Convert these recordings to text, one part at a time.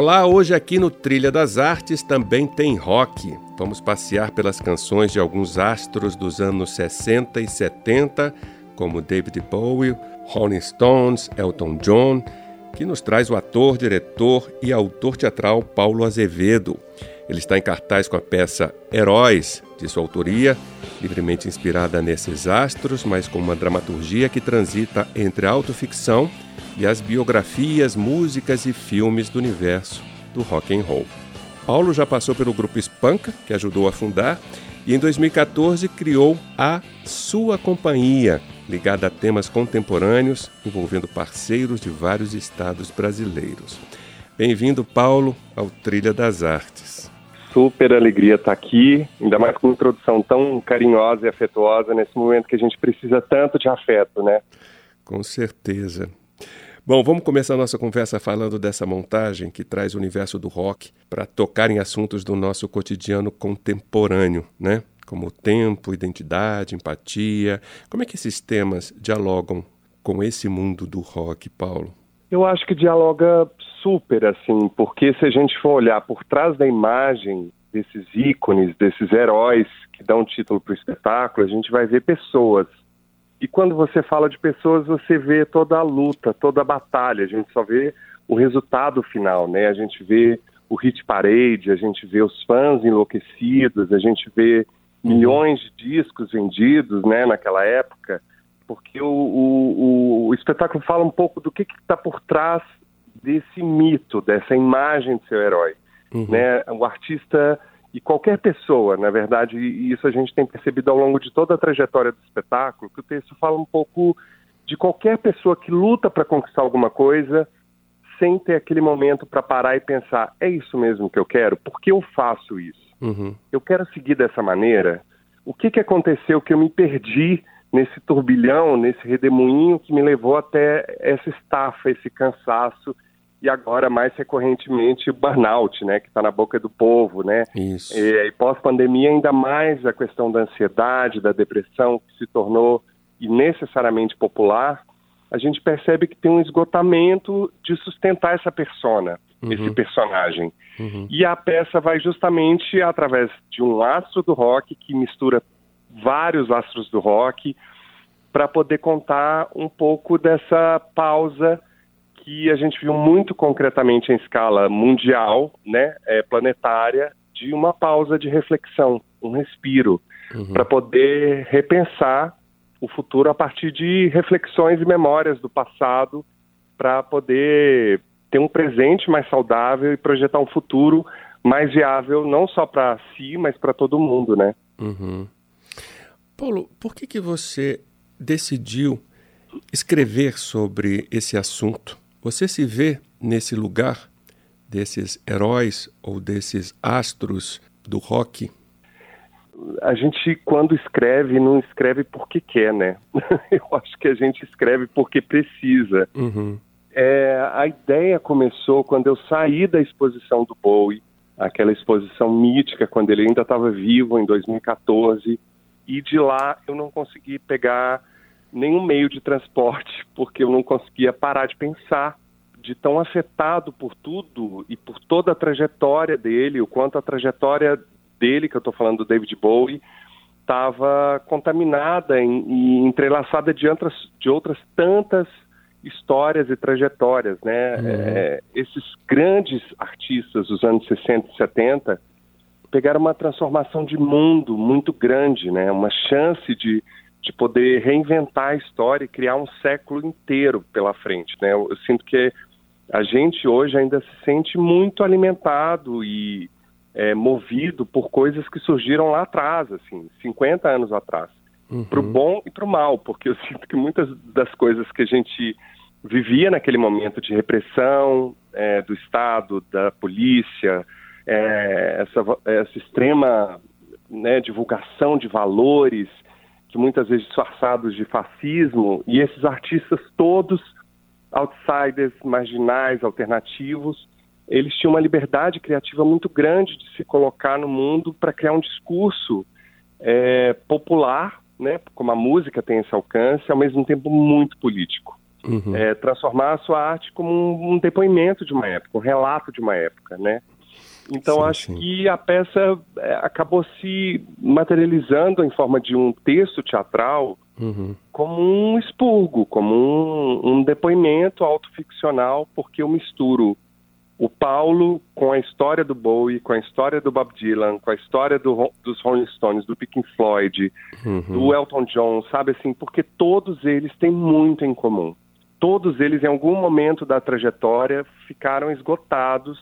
Olá, hoje aqui no Trilha das Artes também tem rock. Vamos passear pelas canções de alguns astros dos anos 60 e 70, como David Bowie, Rolling Stones, Elton John, que nos traz o ator, diretor e autor teatral Paulo Azevedo. Ele está em cartaz com a peça Heróis, de sua autoria, livremente inspirada nesses astros, mas com uma dramaturgia que transita entre a autoficção e as biografias, músicas e filmes do universo do rock and roll. Paulo já passou pelo grupo Spanka, que ajudou a fundar, e em 2014 criou a Sua Companhia, ligada a temas contemporâneos envolvendo parceiros de vários estados brasileiros. Bem-vindo, Paulo, ao Trilha das Artes. Super alegria estar aqui, ainda mais com uma introdução tão carinhosa e afetuosa nesse momento que a gente precisa tanto de afeto, né? Com certeza. Bom, vamos começar a nossa conversa falando dessa montagem que traz o universo do rock para tocar em assuntos do nosso cotidiano contemporâneo, né? Como tempo, identidade, empatia. Como é que esses temas dialogam com esse mundo do rock, Paulo? Eu acho que dialoga super, assim, porque se a gente for olhar por trás da imagem desses ícones, desses heróis que dão título para o espetáculo, a gente vai ver pessoas e quando você fala de pessoas, você vê toda a luta, toda a batalha. A gente só vê o resultado final, né? A gente vê o hit parade, a gente vê os fãs enlouquecidos, a gente vê uhum. milhões de discos vendidos, né? Naquela época, porque o, o, o espetáculo fala um pouco do que está por trás desse mito, dessa imagem de seu herói, uhum. né? O artista e qualquer pessoa, na verdade, e isso a gente tem percebido ao longo de toda a trajetória do espetáculo, que o texto fala um pouco de qualquer pessoa que luta para conquistar alguma coisa sem ter aquele momento para parar e pensar: é isso mesmo que eu quero? Por que eu faço isso? Uhum. Eu quero seguir dessa maneira? O que, que aconteceu que eu me perdi nesse turbilhão, nesse redemoinho que me levou até essa estafa, esse cansaço? E agora mais recorrentemente o burnout, né, que está na boca do povo, né? Isso. E, e pós-pandemia ainda mais a questão da ansiedade, da depressão que se tornou necessariamente popular, a gente percebe que tem um esgotamento de sustentar essa persona, uhum. esse personagem. Uhum. E a peça vai justamente através de um astro do rock que mistura vários astros do rock para poder contar um pouco dessa pausa que a gente viu muito concretamente em escala mundial, né, é, planetária, de uma pausa de reflexão, um respiro, uhum. para poder repensar o futuro a partir de reflexões e memórias do passado, para poder ter um presente mais saudável e projetar um futuro mais viável, não só para si, mas para todo mundo, né? Uhum. Paulo, por que, que você decidiu escrever sobre esse assunto? Você se vê nesse lugar desses heróis ou desses astros do rock? A gente, quando escreve, não escreve porque quer, né? Eu acho que a gente escreve porque precisa. Uhum. É, a ideia começou quando eu saí da exposição do Bowie, aquela exposição mítica, quando ele ainda estava vivo, em 2014, e de lá eu não consegui pegar nenhum meio de transporte, porque eu não conseguia parar de pensar, de tão afetado por tudo e por toda a trajetória dele, o quanto a trajetória dele, que eu estou falando do David Bowie, estava contaminada e entrelaçada de outras, de outras tantas histórias e trajetórias, né? Uhum. É, esses grandes artistas dos anos 60 e 70 pegaram uma transformação de mundo muito grande, né? Uma chance de de poder reinventar a história e criar um século inteiro pela frente. Né? Eu, eu, sinto que a gente hoje ainda se sente muito alimentado e é, movido por coisas que surgiram lá atrás, assim, 50 anos atrás, uhum. para o bom e para o mal, porque eu sinto que muitas das coisas que a gente vivia naquele momento de repressão é, do Estado, da polícia, é, essa, essa, extrema né, divulgação de valores, que muitas vezes disfarçados de fascismo, e esses artistas todos outsiders, marginais, alternativos, eles tinham uma liberdade criativa muito grande de se colocar no mundo para criar um discurso é, popular, né, como a música tem esse alcance, ao mesmo tempo muito político. Uhum. É, transformar a sua arte como um, um, depoimento de uma época, um relato de uma época, né? Então sim, acho sim. que a peça é, acabou se materializando em forma de um texto teatral uhum. como um expurgo, como um, um depoimento autoficcional, porque eu misturo o Paulo com a história do Bowie, com a história do Bob Dylan, com a história do, dos Rolling Stones, do Pink Floyd, uhum. do Elton John, sabe assim, porque todos eles têm muito em comum. Todos eles, em algum momento da trajetória, ficaram esgotados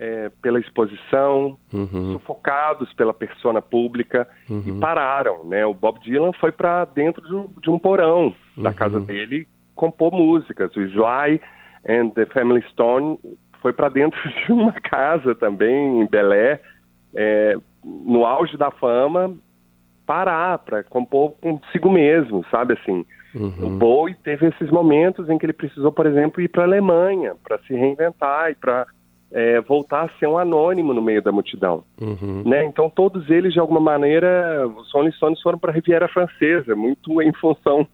é, pela exposição, uhum. sufocados pela persona pública uhum. e pararam, né? O Bob Dylan foi para dentro de, de, um porão da casa uhum. dele compor músicas. O Sly and the Family Stone foi para dentro de uma casa também em Belé, é, no auge da fama, parar para compor consigo mesmo, sabe assim. Uhum. O Bowie teve esses momentos em que ele precisou, por exemplo, ir para a Alemanha para se reinventar e para é, voltar a ser um anônimo no meio da multidão. Uhum. Né? Então, todos eles, de alguma maneira, os Rolling Stones foram para a Riviera Francesa, muito em função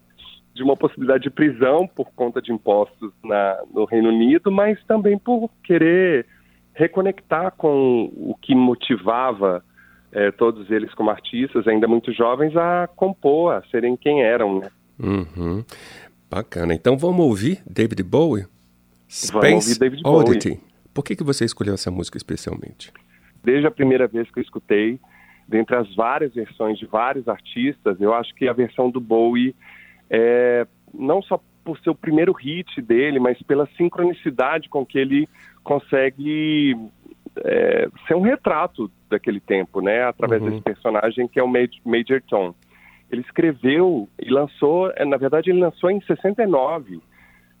de uma possibilidade de prisão por conta de impostos na, no Reino Unido, mas também por querer reconectar com o que motivava é, todos eles como artistas, ainda muito jovens, a compor, a serem quem eram. Né? Uhum. Bacana. Então vamos ouvir David Bowie? Space vamos ouvir David Oddity. Por que, que você escolheu essa música especialmente? Desde a primeira vez que eu escutei, dentre as várias versões de vários artistas, eu acho que a versão do Bowie é não só por ser o primeiro hit dele, mas pela sincronicidade com que ele consegue é, ser um retrato daquele tempo, né? Através uhum. desse personagem que é o Major Tom. Ele escreveu e lançou, é, na verdade, ele lançou em 69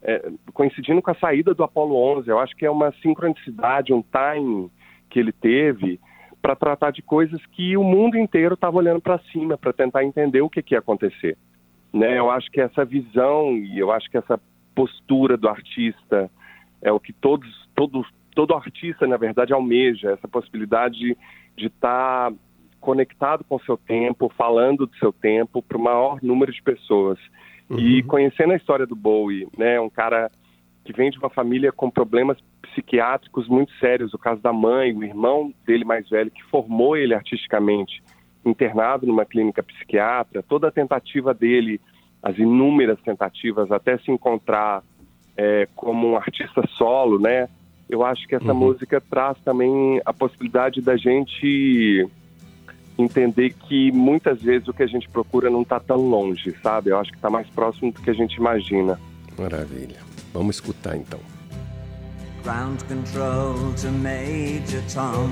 é, coincidindo com a saída do Apollo 11. Eu acho que é uma sincronicidade, um time que ele teve para tratar de coisas que o mundo inteiro estava olhando para cima para tentar entender o que, que ia acontecer. Né? Eu acho que essa visão e eu acho que essa postura do artista é o que todos, todos, todo artista, na verdade, almeja, essa possibilidade de estar tá conectado com o seu tempo, falando do seu tempo para o maior número de pessoas. Uhum. E conhecendo a história do Bowie, né, um cara que vem de uma família com problemas psiquiátricos muito sérios, o caso da mãe, o irmão dele mais velho que formou ele artisticamente, internado numa clínica psiquiatra, toda a tentativa dele, as inúmeras tentativas até se encontrar é, como um artista solo, né? Eu acho que essa uhum. música traz também a possibilidade da gente entender que muitas vezes o que a gente procura não está tão longe, sabe? Eu acho que está mais próximo do que a gente imagina. Maravilha. Vamos escutar então. Ground control to Major Tom.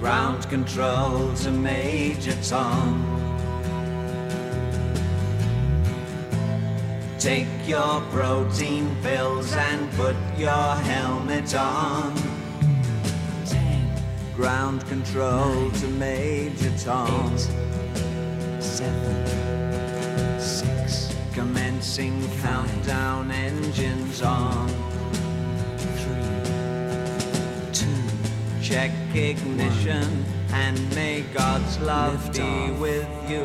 Ground control to Major Tom. Take your protein pills and put your helmet on. Ground control to Major Tom. Eight, seven, six. Commencing five, countdown engines on. Three, two. Check ignition one. and may God's love be with you.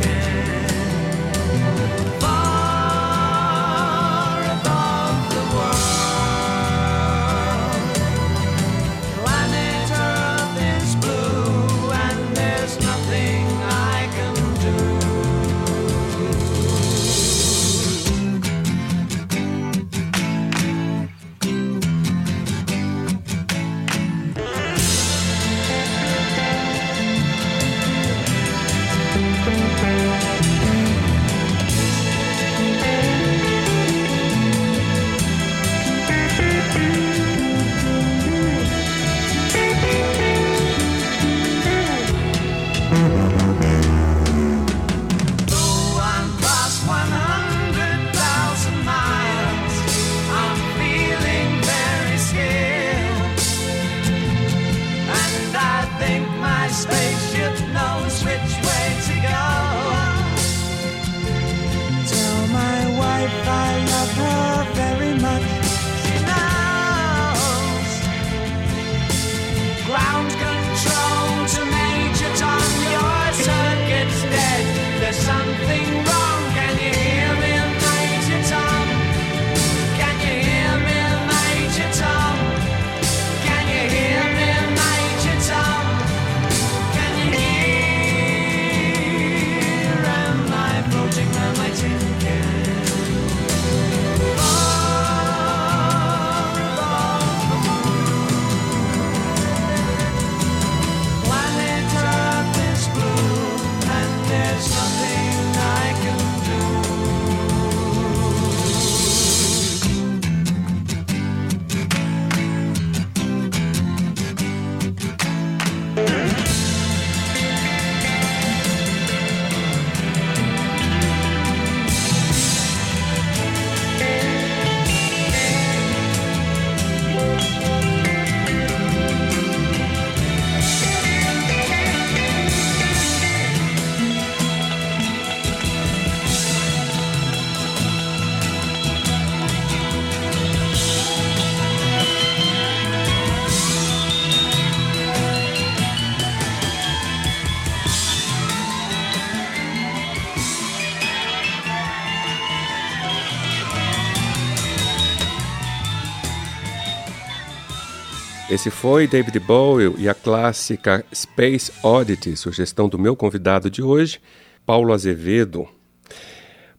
Esse foi David Bowie e a clássica Space Oddity, sugestão do meu convidado de hoje, Paulo Azevedo.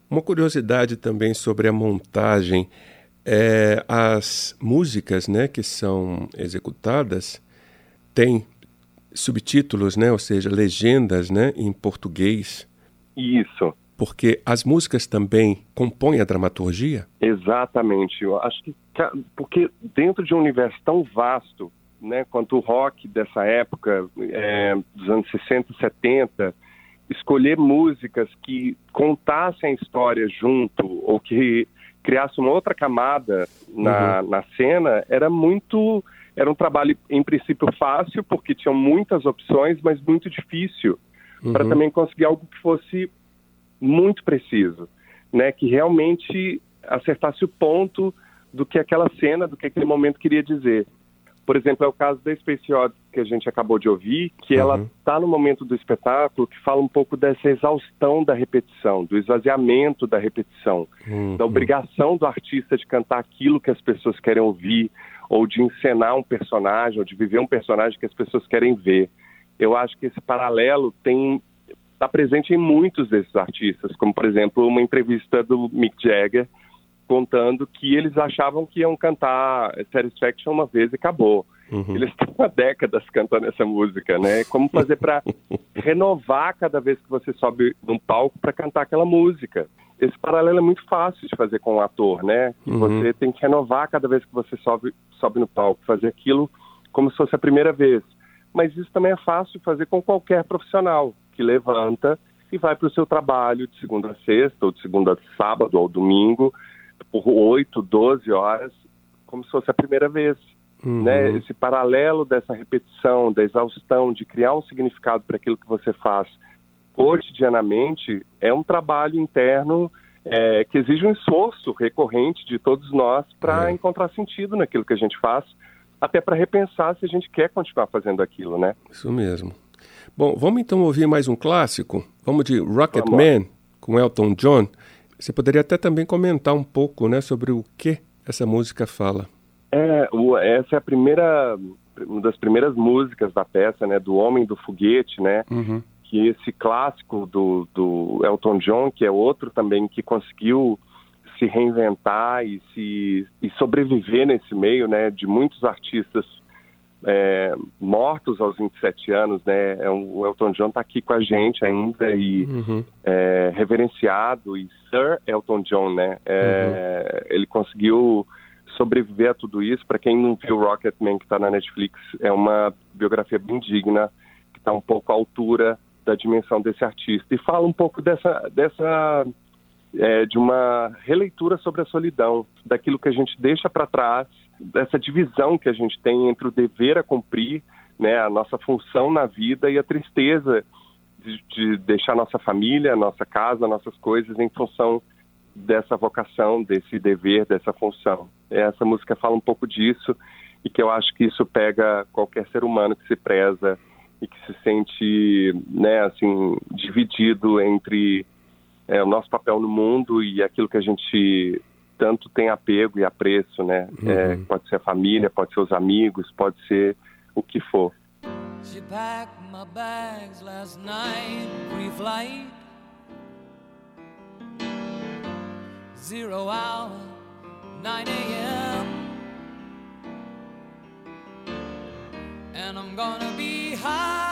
Uma curiosidade também sobre a montagem é, as músicas né, que são executadas têm subtítulos, né, ou seja, legendas né, em português. Isso. Porque as músicas também compõem a dramaturgia? Exatamente. Eu acho que porque dentro de um universo tão vasto, né, quanto o rock dessa época, é, dos anos 60 e 70, escolher músicas que contassem a história junto ou que criasse uma outra camada na, uhum. na cena era muito era um trabalho em princípio fácil porque tinham muitas opções mas muito difícil uhum. para também conseguir algo que fosse muito preciso né que realmente acertasse o ponto do que aquela cena do que aquele momento queria dizer por exemplo, é o caso da Space Odyssey que a gente acabou de ouvir, que uhum. ela está no momento do espetáculo que fala um pouco dessa exaustão da repetição, do esvaziamento da repetição, uhum. da obrigação do artista de cantar aquilo que as pessoas querem ouvir, ou de encenar um personagem, ou de viver um personagem que as pessoas querem ver. Eu acho que esse paralelo tem está presente em muitos desses artistas, como por exemplo uma entrevista do Mick Jagger contando que eles achavam que iam cantar Satisfaction uma vez e acabou. Uhum. Eles estão há décadas cantando essa música, né? Como fazer para renovar cada vez que você sobe num palco para cantar aquela música? Esse paralelo é muito fácil de fazer com o um ator, né? Uhum. Você tem que renovar cada vez que você sobe, sobe no palco, fazer aquilo como se fosse a primeira vez. Mas isso também é fácil de fazer com qualquer profissional que levanta e vai para o seu trabalho de segunda a sexta, ou de segunda a sábado, ou domingo, por 8, 12 horas, como se fosse a primeira vez. Uhum. Né? Esse paralelo dessa repetição, da exaustão, de criar um significado para aquilo que você faz cotidianamente, é um trabalho interno é, que exige um esforço recorrente de todos nós para é. encontrar sentido naquilo que a gente faz, até para repensar se a gente quer continuar fazendo aquilo, né? Isso mesmo. Bom, vamos então ouvir mais um clássico. Vamos de Rocket vamos Man, com Elton John. Você poderia até também comentar um pouco né, sobre o que essa música fala. É, essa é a primeira, uma das primeiras músicas da peça, né, do Homem do Foguete, né, uhum. que esse clássico do, do Elton John, que é outro também que conseguiu se reinventar e se e sobreviver nesse meio, né, de muitos artistas é, mortos aos 27 anos, né? É o Elton John está aqui com a gente ainda e uhum. é, reverenciado e Sir Elton John, né? É, uhum. Ele conseguiu sobreviver a tudo isso. Para quem não viu Rocketman que está na Netflix, é uma biografia bem digna que está um pouco à altura da dimensão desse artista e fala um pouco dessa dessa é, de uma releitura sobre a solidão, daquilo que a gente deixa para trás dessa divisão que a gente tem entre o dever a cumprir, né, a nossa função na vida e a tristeza de, de deixar nossa família, nossa casa, nossas coisas em função dessa vocação, desse dever, dessa função. Essa música fala um pouco disso e que eu acho que isso pega qualquer ser humano que se preza e que se sente, né, assim, dividido entre é, o nosso papel no mundo e aquilo que a gente tanto tem apego e apreço, né? Uhum. É, pode ser a família, pode ser os amigos, pode ser o que for. She packed my bags last night, pre-flight. Zero hour, 9 a.m. And I'm gonna be high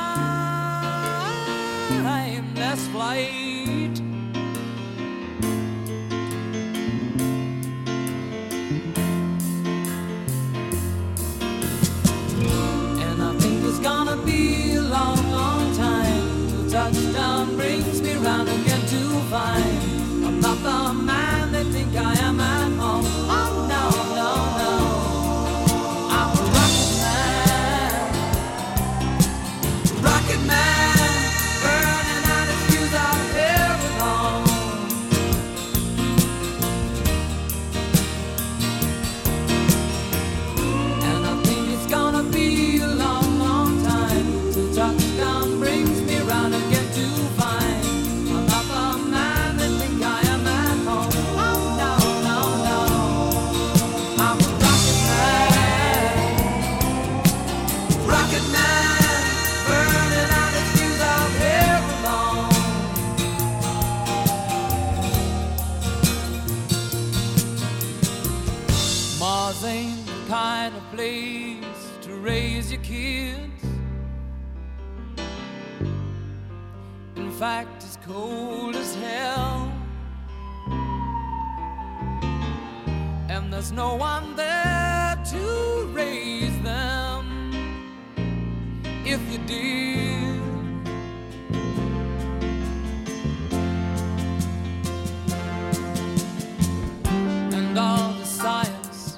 And all the science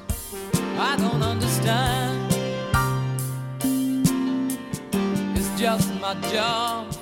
I don't understand. It's just my job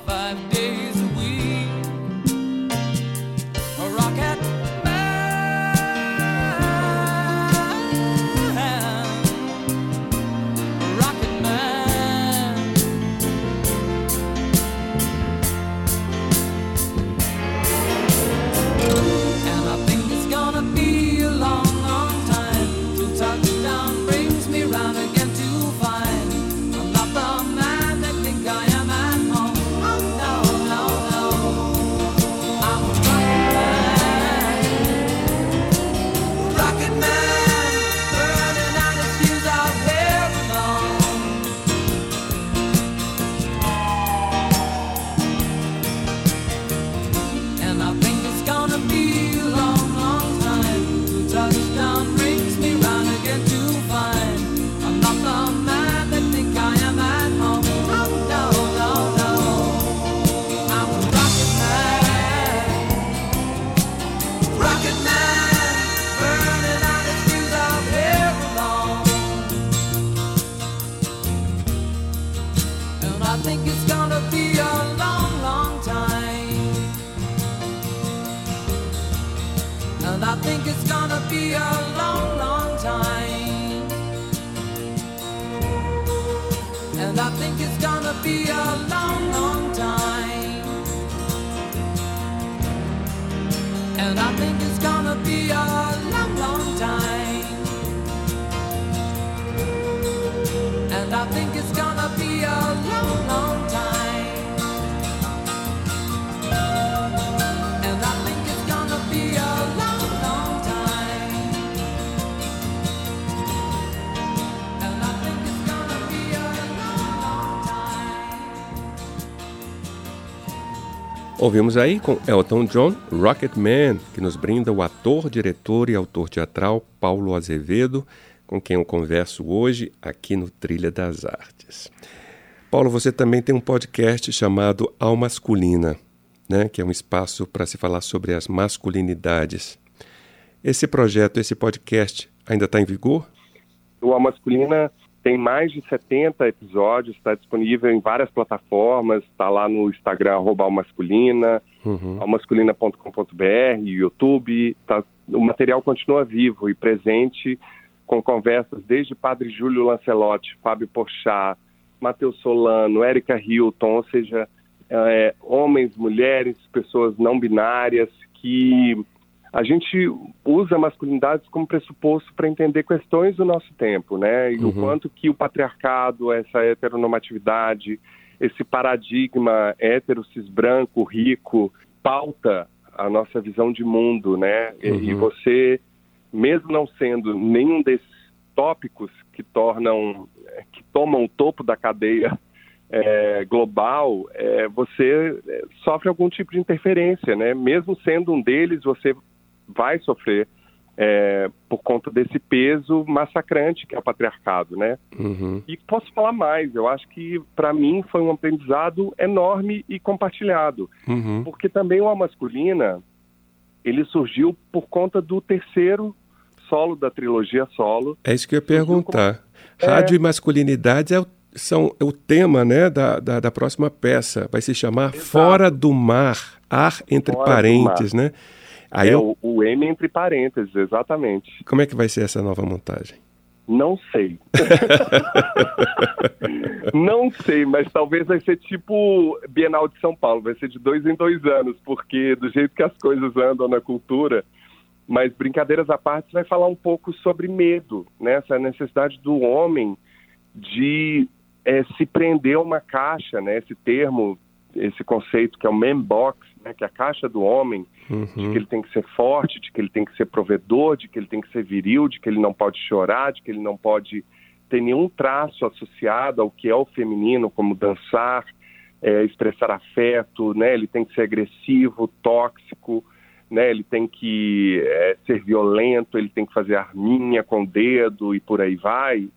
Ouvimos aí com Elton John, Rocket Man, que nos brinda o ator, diretor e autor teatral Paulo Azevedo, com quem eu converso hoje aqui no Trilha das Artes. Paulo, você também tem um podcast chamado Al Masculina, né, que é um espaço para se falar sobre as masculinidades. Esse projeto, esse podcast, ainda está em vigor? O A Masculina tem mais de 70 episódios, está disponível em várias plataformas, está lá no Instagram, arroba Almasculina, Uhum. almasculina.com.br, YouTube. Tá, o material continua vivo e presente, com conversas desde Padre Júlio Lancelotti, Fábio Porchat, Matheus Solano, Érica Hilton, ou seja, é, homens, mulheres, pessoas não binárias, que a gente usa a masculinidade como pressuposto para entender questões do nosso tempo, né? E o Uhum. quanto que o patriarcado, essa heteronormatividade, esse paradigma hétero, cis branco, rico, pauta a nossa visão de mundo, né? E- E Uhum. você, mesmo não sendo nenhum desses tópicos que tornam, que tomam o topo da cadeia é, global, é, você é, sofre algum tipo de interferência, né? Mesmo sendo um deles, você vai sofrer é, por conta desse peso massacrante que é o patriarcado, né? Uhum. E posso falar mais, eu acho que para mim foi um aprendizado enorme e compartilhado, Uhum. porque também o A Masculina, ele surgiu por conta do terceiro solo da trilogia solo, É isso que eu ia perguntar. É. Rádio e masculinidades é o, são, é o tema né, da, da, da próxima peça. Vai se chamar Exato. Fora do Mar, Ar entre Fora parentes, né? Aí é eu- o, o M entre parênteses, exatamente. como é que vai ser essa nova montagem? Não sei. Não sei, mas talvez vai ser tipo Bienal de São Paulo, vai ser de dois em dois anos, porque do jeito que as coisas andam na cultura, mas brincadeiras à parte, vai falar um pouco sobre medo, né? essa necessidade do homem de eh, se prender a uma caixa, né? esse termo, esse conceito que é o man box, né? que a caixa do homem, de Uhum. que ele tem que ser forte, de que ele tem que ser provedor, de que ele tem que ser viril, de que ele não pode chorar, de que ele não pode ter nenhum traço associado ao que é o feminino, como dançar, é, expressar afeto, né? Ele tem que ser agressivo, tóxico, né? Ele tem que é, ser violento, ele tem que fazer arminha com o dedo e por aí vai.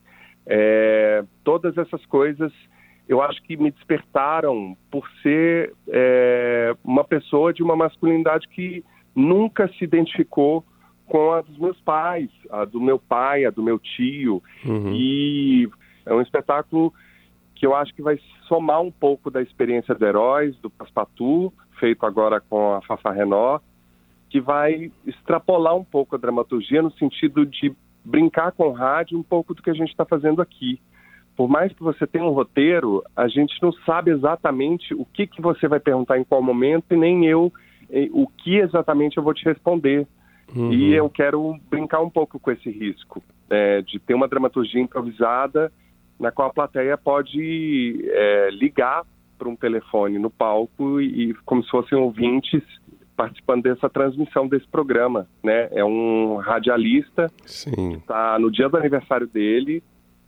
É, todas essas coisas eu acho que me despertaram por ser é, uma pessoa de uma masculinidade que nunca se identificou com a dos meus pais, a do meu pai, a do meu tio. Uhum. E é um espetáculo que eu acho que vai somar um pouco da experiência do Heróis, do Paspatu, feito agora com a Fafa Renó, que vai extrapolar um pouco a dramaturgia no sentido de brincar com o rádio um pouco do que a gente está fazendo aqui. Por mais que você tenha um roteiro, a gente não sabe exatamente o que, que você vai perguntar em qual momento e nem eu o que exatamente eu vou te responder. Uhum. E eu quero brincar um pouco com esse risco, né, de ter uma dramaturgia improvisada na qual a plateia pode é, ligar para um telefone no palco e, e como se fossem ouvintes participando dessa transmissão desse programa, né? É um radialista Sim. está no dia do aniversário dele,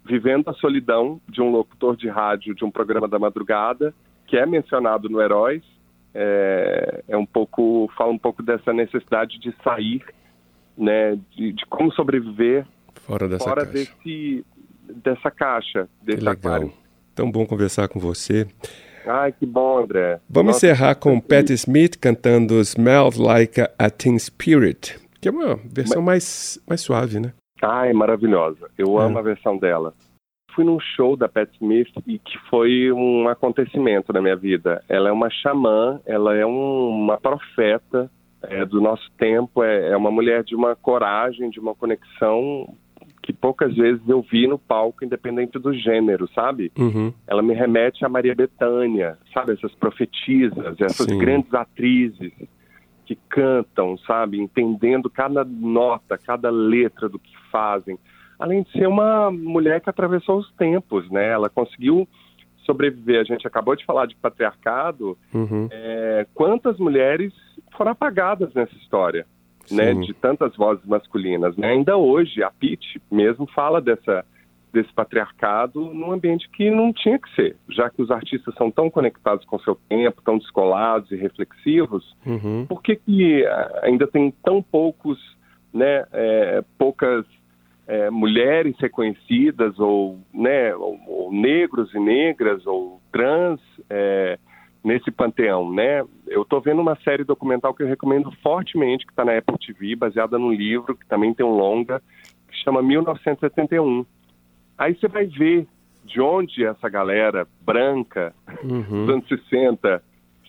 vivendo a solidão de um locutor de rádio de um programa da madrugada, que é mencionado no Heróis. É, é um pouco, fala um pouco dessa necessidade de sair, né? De, de como sobreviver Fora dessa fora caixa. desse dessa caixa, Que desse legal. aquário. Tão bom conversar com você. Ai, que bom, André. Vamos Nossa, encerrar com Patti Smith cantando Smells Like a Teen Spirit, que é uma versão mais, mais suave, né? Ai, maravilhosa. Eu É. amo a versão dela. Fui num show da Pat Smith e que foi um acontecimento na minha vida. Ela é uma xamã, ela é um- uma profeta é, do nosso tempo, é, é uma mulher de uma coragem, de uma conexão que poucas vezes eu vi no palco, independente do gênero, sabe? Uhum. Ela me remete a Maria Bethânia, sabe? Essas profetisas, essas Sim. grandes atrizes que cantam, sabe? Entendendo cada nota, cada letra do que fazem. Além de ser uma mulher que atravessou os tempos, né? Ela conseguiu sobreviver. A gente acabou de falar de patriarcado. Uhum. É, quantas mulheres foram apagadas nessa história? né, Sim. de tantas vozes masculinas. Né? Ainda hoje, a Pitt mesmo fala dessa, desse patriarcado num ambiente que não tinha que ser, já que os artistas são tão conectados com o seu tempo, tão descolados e reflexivos, Uhum. por que, que ah, ainda tem tão poucos, né, é, poucas é, mulheres reconhecidas ou, né, ou, ou negros e negras ou trans é, nesse panteão, né? Eu estou vendo uma série documental que eu recomendo fortemente, que está na Apple TV, baseada num livro que também tem um longa, que chama 1971. Aí você vai ver de onde essa galera branca Uhum. nos anos 60,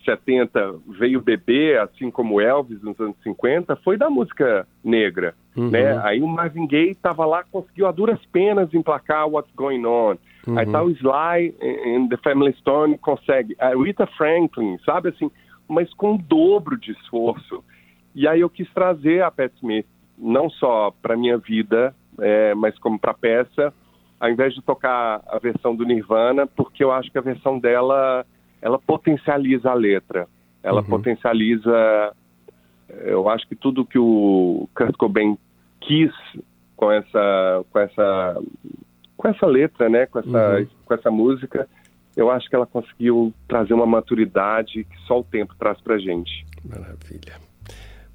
70 veio beber, assim como Elvis nos anos 50, foi da música negra, Uhum. né? Aí o Marvin Gaye estava lá, conseguiu a duras penas emplacar What's Going On. Aí Uhum. tá o Sly em The Family Stone consegue. A Rita Franklin, sabe assim, mas com o dobro de esforço. E aí eu quis trazer a Pat Smith, não só para minha vida, é, mas como para peça, ao invés de tocar a versão do Nirvana, porque eu acho que a versão dela ela potencializa a letra, ela Uhum. potencializa, eu acho que tudo que o Kurt Cobain quis com essa, com essa, com essa letra, né, com essa, Uhum. com essa música, eu acho que ela conseguiu trazer uma maturidade que só o tempo traz pra gente. Maravilha.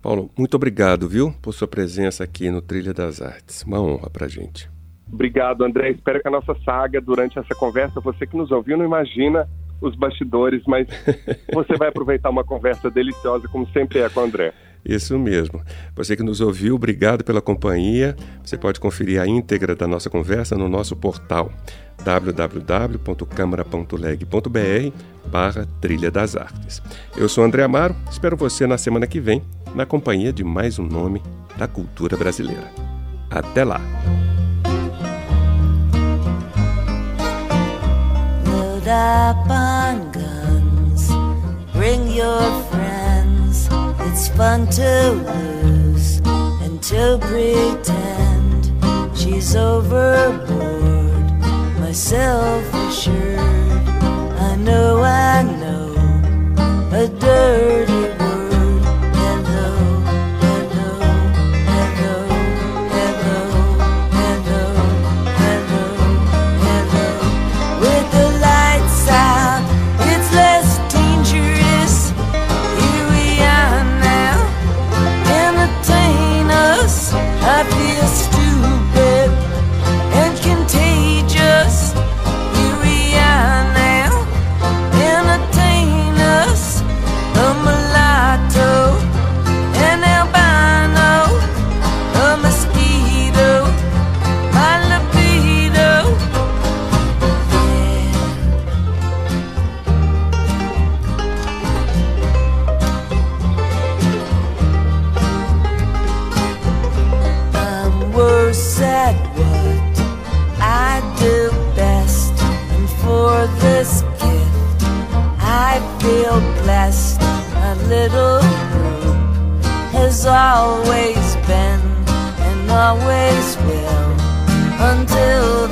Paulo, muito obrigado, viu, por sua presença aqui no Trilha das Artes. Uma honra pra gente. Obrigado, André. Espero que a nossa saga, durante essa conversa, você que nos ouviu, não imagina os bastidores, mas você vai aproveitar uma conversa deliciosa, como sempre é com o André. Isso mesmo. Você que nos ouviu, obrigado pela companhia. Você pode conferir a íntegra da nossa conversa no nosso portal www.câmara.leg.br barra Trilha das Artes. Eu sou André Amaro, espero você na semana que vem, na companhia de mais um nome da cultura brasileira. Até lá! Load up on guns, bring your friends. It's fun to lose and to pretend she's overboard. Myself assured, I know, I know a dirty word. always been and always will until